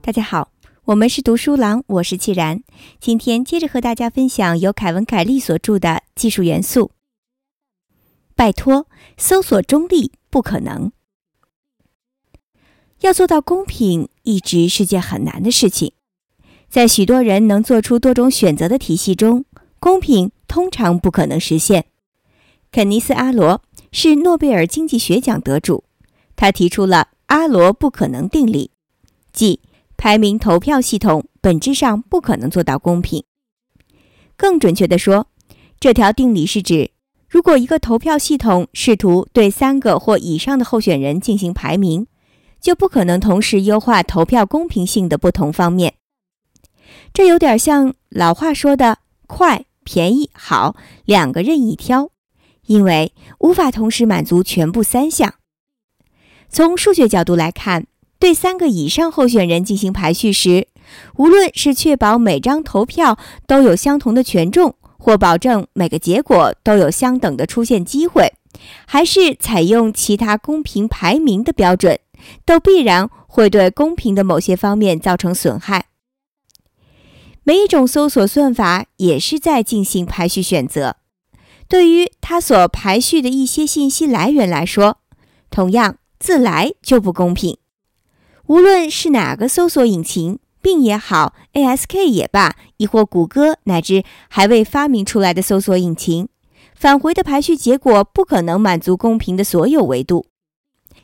大家好，我们是读书郎，我是既然。今天接着和大家分享由凯文·凯利所著的《技术元素》。拜托，搜索中立不可能。要做到公平，一直是件很难的事情。在许多人能做出多种选择的体系中，公平通常不可能实现。肯尼斯·阿罗是诺贝尔经济学奖得主，他提出了阿罗不可能定理，即。排名投票系统本质上不可能做到公平。更准确地说，这条定理是指，如果一个投票系统试图对三个或以上的候选人进行排名，就不可能同时优化投票公平性的不同方面。这有点像老话说的“快、便宜、好，两个任意挑”，因为无法同时满足全部三项。从数学角度来看。对三个以上候选人进行排序时，无论是确保每张投票都有相同的权重，或保证每个结果都有相等的出现机会，还是采用其他公平排名的标准，都必然会对公平的某些方面造成损害。每一种搜索算法也是在进行排序选择，对于它所排序的一些信息来源来说，同样自来就不公平。无论是哪个搜索引擎，并也好，ASK 也罢，亦或谷歌乃至还未发明出来的搜索引擎，返回的排序结果不可能满足公平的所有维度。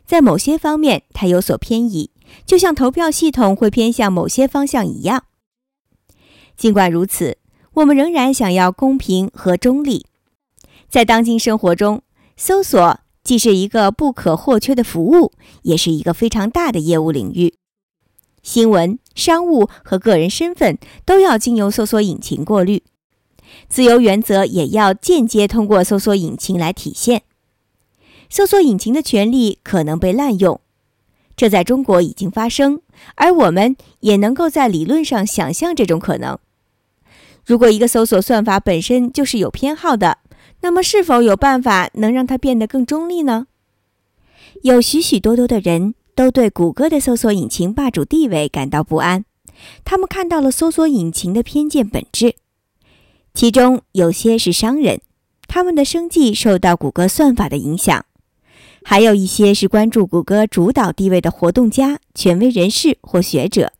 在某些方面，它有所偏移，就像投票系统会偏向某些方向一样。尽管如此，我们仍然想要公平和中立。在当今生活中，搜索。既是一个不可或缺的服务，也是一个非常大的业务领域。新闻、商务和个人身份都要经由搜索引擎过滤，自由原则也要间接通过搜索引擎来体现。搜索引擎的权利可能被滥用，这在中国已经发生，而我们也能够在理论上想象这种可能。如果一个搜索算法本身就是有偏好的，那么，是否有办法能让它变得更中立呢？有许许多多的人都对谷歌的搜索引擎霸主地位感到不安，他们看到了搜索引擎的偏见本质。其中有些是商人，他们的生计受到谷歌算法的影响；还有一些是关注谷歌主导地位的活动家、权威人士或学者。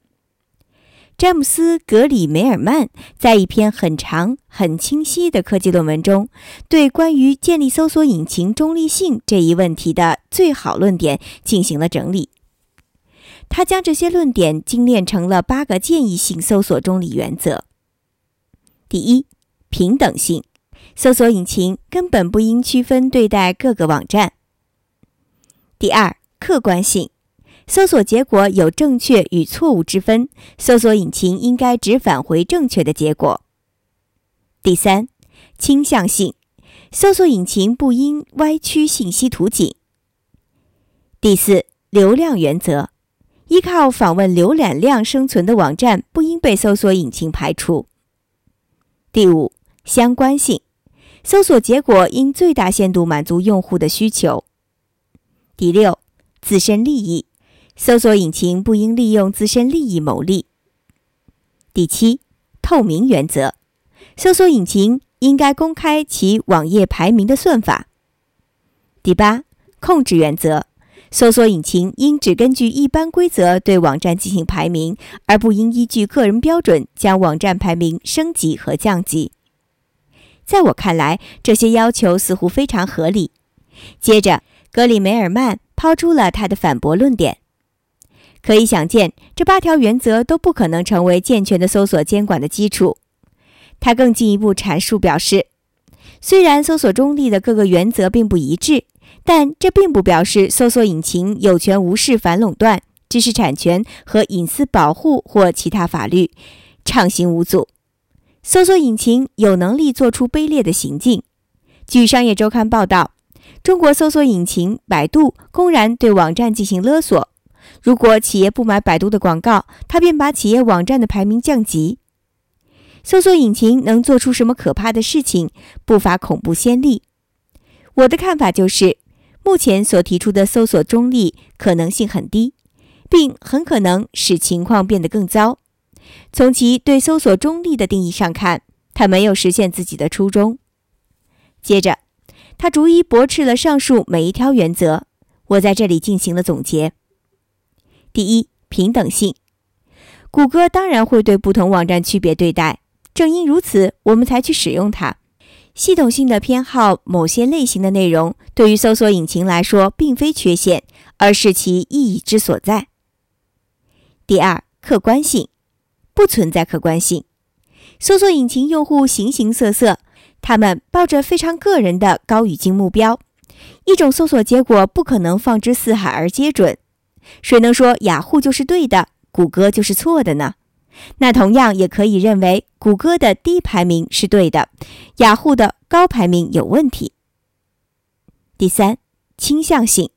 詹姆斯·格里梅尔曼在一篇很长、很清晰的科技论文中，对关于建立搜索引擎中立性这一问题的最好论点进行了整理。他将这些论点精炼成了八个建议性搜索中立原则：第一，平等性，搜索引擎根本不应区分对待各个网站；第二，客观性。搜索结果有正确与错误之分，搜索引擎应该只返回正确的结果。第三，倾向性，搜索引擎不应歪曲信息图景。第四，流量原则，依靠访问浏览量生存的网站不应被搜索引擎排除。第五，相关性，搜索结果应最大限度满足用户的需求。第六，自身利益。搜索引擎不应利用自身利益牟利。第七，透明原则，搜索引擎应该公开其网页排名的算法。第八，控制原则，搜索引擎应只根据一般规则对网站进行排名，而不应依据个人标准将网站排名升级和降级。在我看来，这些要求似乎非常合理。接着，格里梅尔曼抛出了他的反驳论点。可以想见，这八条原则都不可能成为健全的搜索监管的基础。他更进一步阐述表示，虽然搜索中立的各个原则并不一致，但这并不表示搜索引擎有权无视反垄断、知识产权和隐私保护或其他法律，畅行无阻。搜索引擎有能力做出卑劣的行径。据商业周刊报道，中国搜索引擎百度公然对网站进行勒索。如果企业不买百度的广告，他便把企业网站的排名降级。搜索引擎能做出什么可怕的事情？不乏恐怖先例。我的看法就是，目前所提出的搜索中立可能性很低，并很可能使情况变得更糟。从其对搜索中立的定义上看，他没有实现自己的初衷。接着，他逐一驳斥了上述每一条原则。我在这里进行了总结。第一，平等性。谷歌当然会对不同网站区别对待，正因如此，我们才去使用它。系统性的偏好某些类型的内容，对于搜索引擎来说并非缺陷，而是其意义之所在。第二，客观性，不存在客观性。搜索引擎用户形形色色，他们抱着非常个人的高语境目标，一种搜索结果不可能放之四海而皆准。谁能说雅虎就是对的，谷歌就是错的呢？那同样也可以认为，谷歌的低排名是对的，雅虎的高排名有问题。第三，倾向性，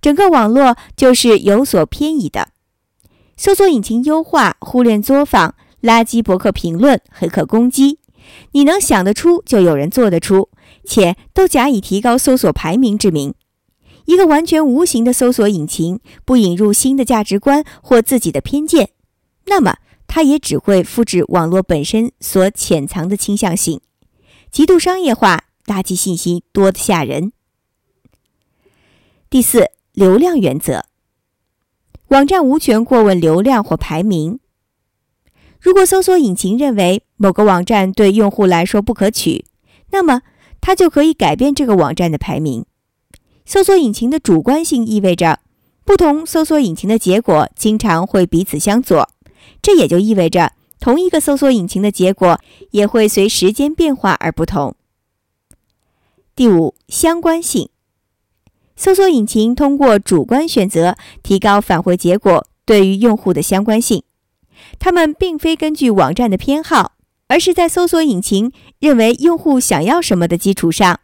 整个网络就是有所偏移的。搜索引擎优化、忽略作坊、垃圾博客评论、黑客攻击，你能想得出就有人做得出，且都假以提高搜索排名之名。一个完全无形的搜索引擎不引入新的价值观或自己的偏见，那么。它也只会复制网络本身所潜藏的倾向性，极度商业化，垃圾信息多得吓人。第四，流量原则，网站无权过问流量或排名。如果搜索引擎认为某个网站对用户来说不可取，那么它就可以改变这个网站的排名。搜索引擎的主观性意味着，不同搜索引擎的结果经常会彼此相左。这也就意味着，同一个搜索引擎的结果也会随时间变化而不同。第五，相关性。搜索引擎通过主观选择提高返回结果对于用户的相关性。他们并非根据网站的偏好，而是在搜索引擎认为用户想要什么的基础上，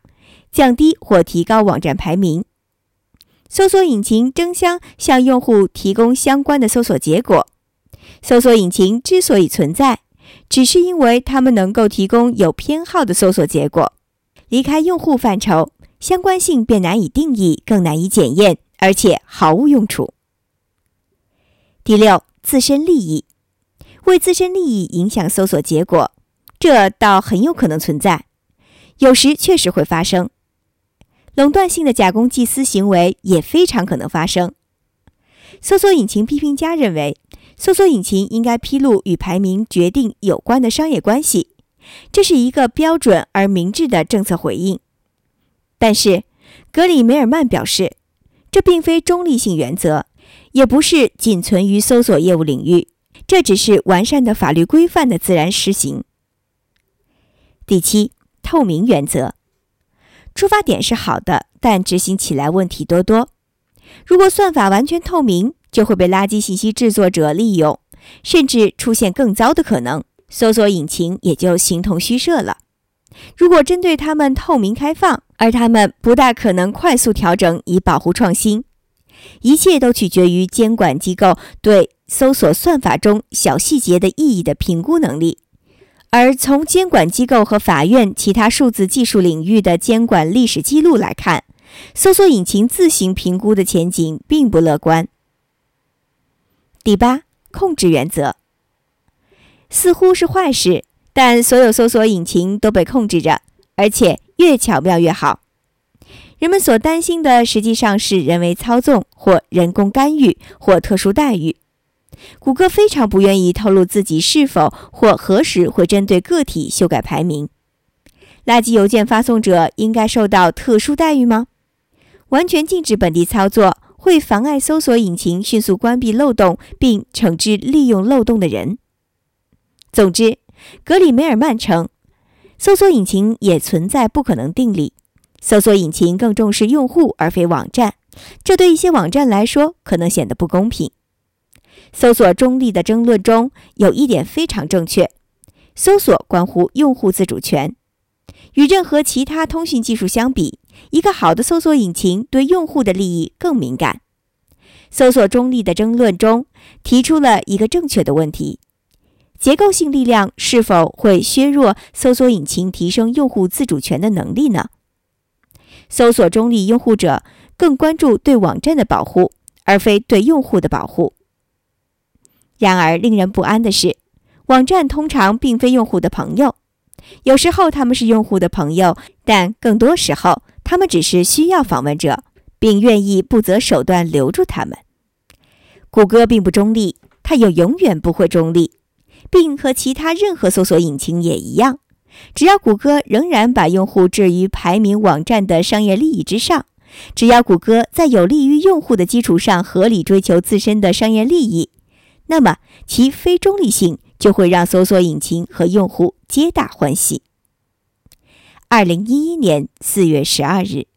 降低或提高网站排名。搜索引擎争相向用户提供相关的搜索结果。搜索引擎之所以存在，只是因为它们能够提供有偏好的搜索结果。离开用户范畴，相关性便难以定义，更难以检验，而且毫无用处。第六，自身利益，为自身利益影响搜索结果，这倒很有可能存在，有时确实会发生。垄断性的假公济私行为也非常可能发生。搜索引擎批评家认为。搜索引擎应该披露与排名决定有关的商业关系，这是一个标准而明智的政策回应。但是，格里梅尔曼表示，这并非中立性原则，也不是仅存于搜索业务领域，这只是完善的法律规范的自然施行。第七，透明原则，出发点是好的，但执行起来问题多多。如果算法完全透明，就会被垃圾信息制作者利用，甚至出现更糟的可能，搜索引擎也就形同虚设了。如果针对他们透明开放，而他们不大可能快速调整以保护创新，一切都取决于监管机构对搜索算法中小细节的意义的评估能力。而从监管机构和法院其他数字技术领域的监管历史记录来看，搜索引擎自行评估的前景并不乐观。第八，控制原则似乎是坏事，但所有搜索引擎都被控制着，而且越巧妙越好。人们所担心的实际上是人为操纵或人工干预或特殊待遇。谷歌非常不愿意透露自己是否或何时会针对个体修改排名。垃圾邮件发送者应该受到特殊待遇吗？完全禁止本地操作。会妨碍搜索引擎迅速关闭漏洞并惩治利用漏洞的人。总之，格里梅尔曼称，搜索引擎也存在不可能定理。搜索引擎更重视用户而非网站，这对一些网站来说可能显得不公平。搜索中立的争论中有一点非常正确：搜索关乎用户自主权。与任何其他通讯技术相比，一个好的搜索引擎对用户的利益更敏感。搜索中立的争论中提出了一个正确的问题：结构性力量是否会削弱搜索引擎提升用户自主权的能力呢？搜索中立拥护者更关注对网站的保护，而非对用户的保护。然而，令人不安的是，网站通常并非用户的朋友。有时候他们是用户的朋友，但更多时候他们只是需要访问者，并愿意不择手段留住他们。谷歌并不中立，它也永远不会中立，并和其他任何搜索引擎也一样。只要谷歌仍然把用户置于排名网站的商业利益之上，只要谷歌在有利于用户的基础上合理追求自身的商业利益。那么，其非中立性就会让搜索引擎和用户皆大欢喜。二零一一年四月十二日。